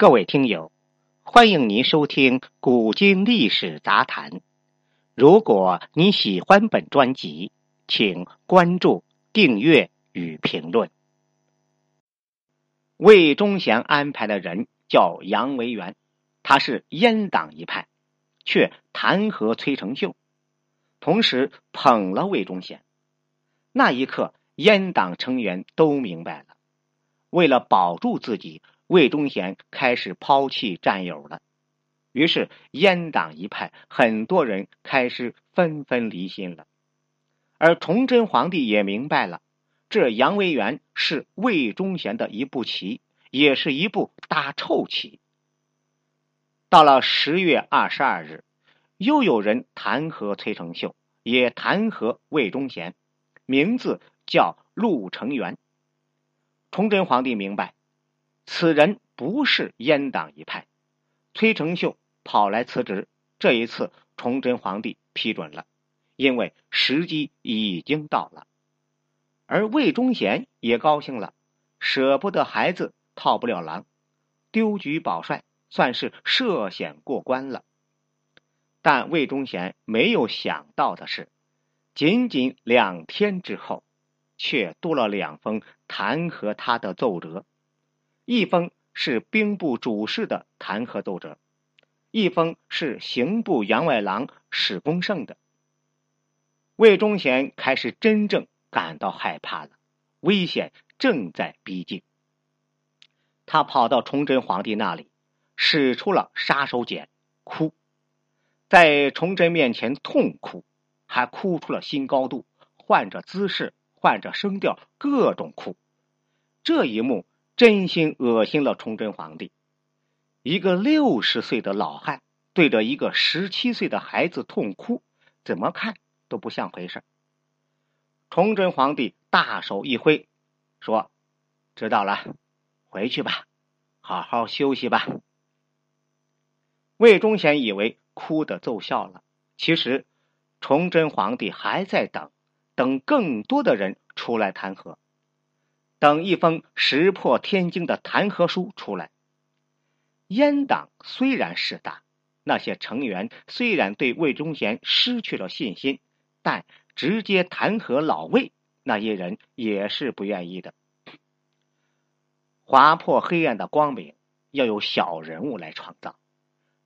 各位听友，欢迎您收听《古今历史杂谈》。如果你喜欢本专辑，请关注、订阅与评论。魏忠贤安排的人叫杨维元，他是阉党一派，却弹劾崔成秀，同时捧了魏忠贤。那一刻，阉党成员都明白了，为了保住自己。魏忠贤开始抛弃战友了，于是阉党一派很多人开始纷纷离心了。而崇祯皇帝也明白了，这杨维元是魏忠贤的一步棋，也是一步大臭棋。到了十月二十二日，又有人弹劾崔成秀，也弹劾魏忠贤，名字叫陆承元。崇祯皇帝明白。此人不是阉党一派，崔成秀跑来辞职。这一次，崇祯皇帝批准了，因为时机已经到了。而魏忠贤也高兴了，舍不得孩子套不了狼，丢局保帅，算是涉险过关了。但魏忠贤没有想到的是，仅仅两天之后，却多了两封弹劾他的奏折。一封是兵部主事的弹劾奏折，一封是刑部员外郎史公胜的。魏忠贤开始真正感到害怕了，危险正在逼近。他跑到崇祯皇帝那里，使出了杀手锏——哭，在崇祯面前痛哭，还哭出了新高度，换着姿势，换着声调，各种哭。这一幕。真心恶心了崇祯皇帝，一个六十岁的老汉对着一个十七岁的孩子痛哭，怎么看都不像回事。崇祯皇帝大手一挥，说：“知道了，回去吧，好好休息吧。”魏忠贤以为哭的奏效了，其实崇祯皇帝还在等，等更多的人出来弹劾。等一封石破天惊的弹劾书出来，阉党虽然势大，那些成员虽然对魏忠贤失去了信心，但直接弹劾老魏那些人也是不愿意的。划破黑暗的光明，要有小人物来创造。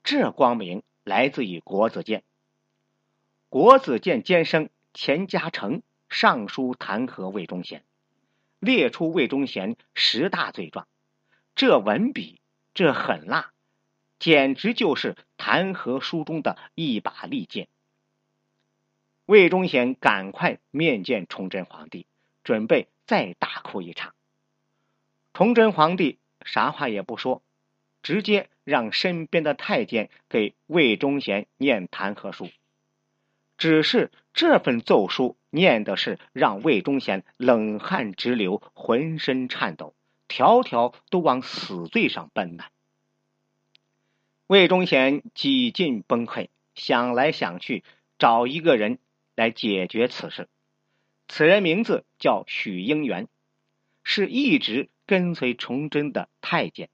这光明来自于国子监。国子监监生钱嘉诚上书弹劾魏忠贤。列出魏忠贤十大罪状，这文笔，这狠辣，简直就是弹劾书中的一把利剑。魏忠贤赶快面见崇祯皇帝，准备再大哭一场。崇祯皇帝啥话也不说，直接让身边的太监给魏忠贤念弹劾书。只是这份奏书念的是让魏忠贤冷汗直流，浑身颤抖，条条都往死罪上奔呢。魏忠贤几近崩溃，想来想去，找一个人来解决此事。此人名字叫许英元，是一直跟随崇祯的太监。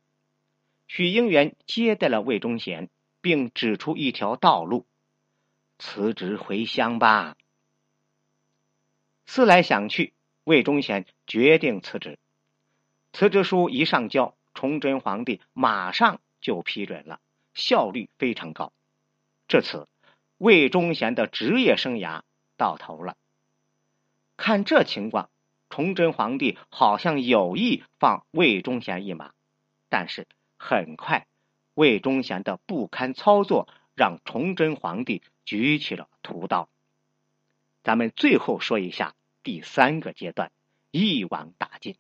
许英元接待了魏忠贤，并指出一条道路。辞职回乡吧。思来想去，魏忠贤决定辞职。辞职书一上交，崇祯皇帝马上就批准了，效率非常高。至此，魏忠贤的职业生涯到头了。看这情况，崇祯皇帝好像有意放魏忠贤一马，但是很快，魏忠贤的不堪操作让崇祯皇帝。举起了屠刀。咱们最后说一下第三个阶段，一网打尽。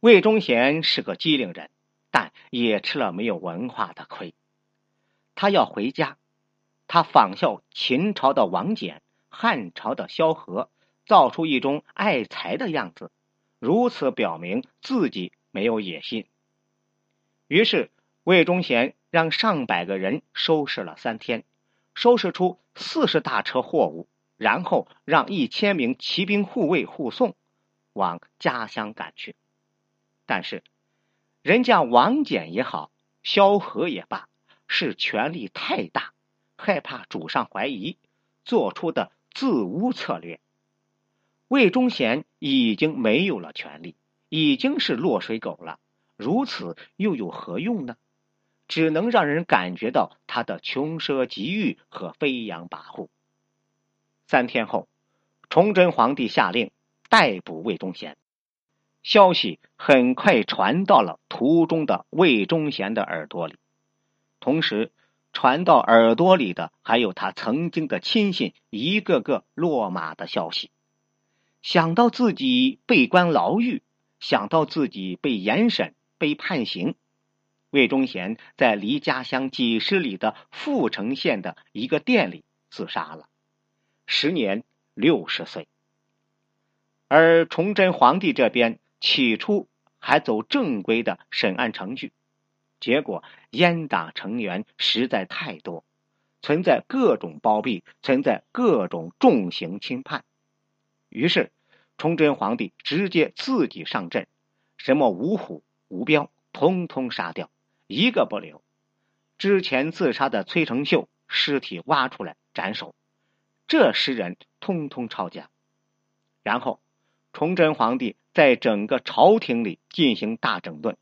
魏忠贤是个机灵人，但也吃了没有文化的亏。他要回家，他仿效秦朝的王翦、汉朝的萧何，造出一种爱财的样子，如此表明自己没有野心。于是，魏忠贤让上百个人收拾了三天。收拾出四十大车货物，然后让一千名骑兵护卫护送，往家乡赶去。但是，人家王翦也好，萧何也罢，是权力太大，害怕主上怀疑，做出的自污策略。魏忠贤已经没有了权力，已经是落水狗了，如此又有何用呢？只能让人感觉到他的穷奢极欲和飞扬跋扈。三天后，崇祯皇帝下令逮捕魏忠贤。消息很快传到了途中的魏忠贤的耳朵里，同时传到耳朵里的还有他曾经的亲信一个个落马的消息。想到自己被关牢狱，想到自己被严审、被判刑，魏忠贤在离家乡几十里的阜城县的一个店里自杀了。时年六十岁，而崇祯皇帝这边起初还走正规的审案程序，结果阉党成员实在太多，存在各种包庇，存在各种重刑轻判，于是崇祯皇帝直接自己上阵，什么五虎、吴彪，通通杀掉，一个不留。之前自杀的崔成秀尸体挖出来斩首。这十人通通抄家，然后崇祯皇帝在整个朝廷里进行大整顿，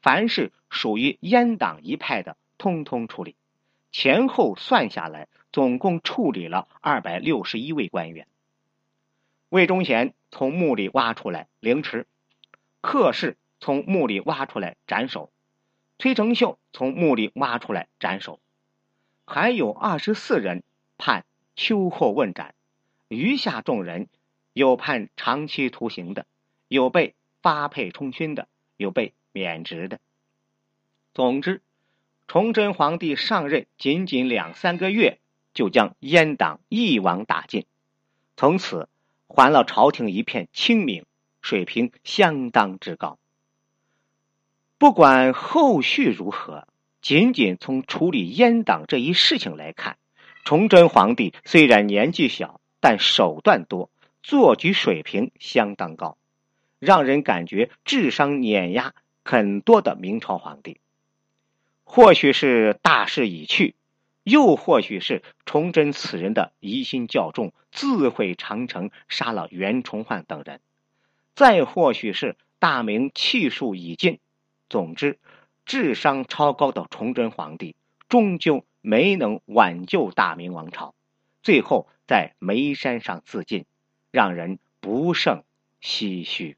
凡是属于阉党一派的，通通处理。前后算下来，总共处理了二百六十一位官员。魏忠贤从墓里挖出来凌迟，客氏从墓里挖出来斩首，崔成秀从墓里挖出来斩首，还有二十四人判。秋后问斩，余下众人有判长期徒刑的，有被发配充军的，有被免职的。总之，崇祯皇帝上任仅仅两三个月，就将阉党一网打尽，从此还了朝廷一片清明，水平相当之高。不管后续如何，仅仅从处理阉党这一事情来看。崇祯皇帝虽然年纪小，但手段多，做局水平相当高，让人感觉智商碾压很多的明朝皇帝。或许是大势已去，又或许是崇祯此人的疑心较重，自毁长城，杀了袁崇焕等人；再或许是大明气数已尽。总之，智商超高的崇祯皇帝终究。没能挽救大明王朝，最后在煤山上自尽，让人不胜唏嘘。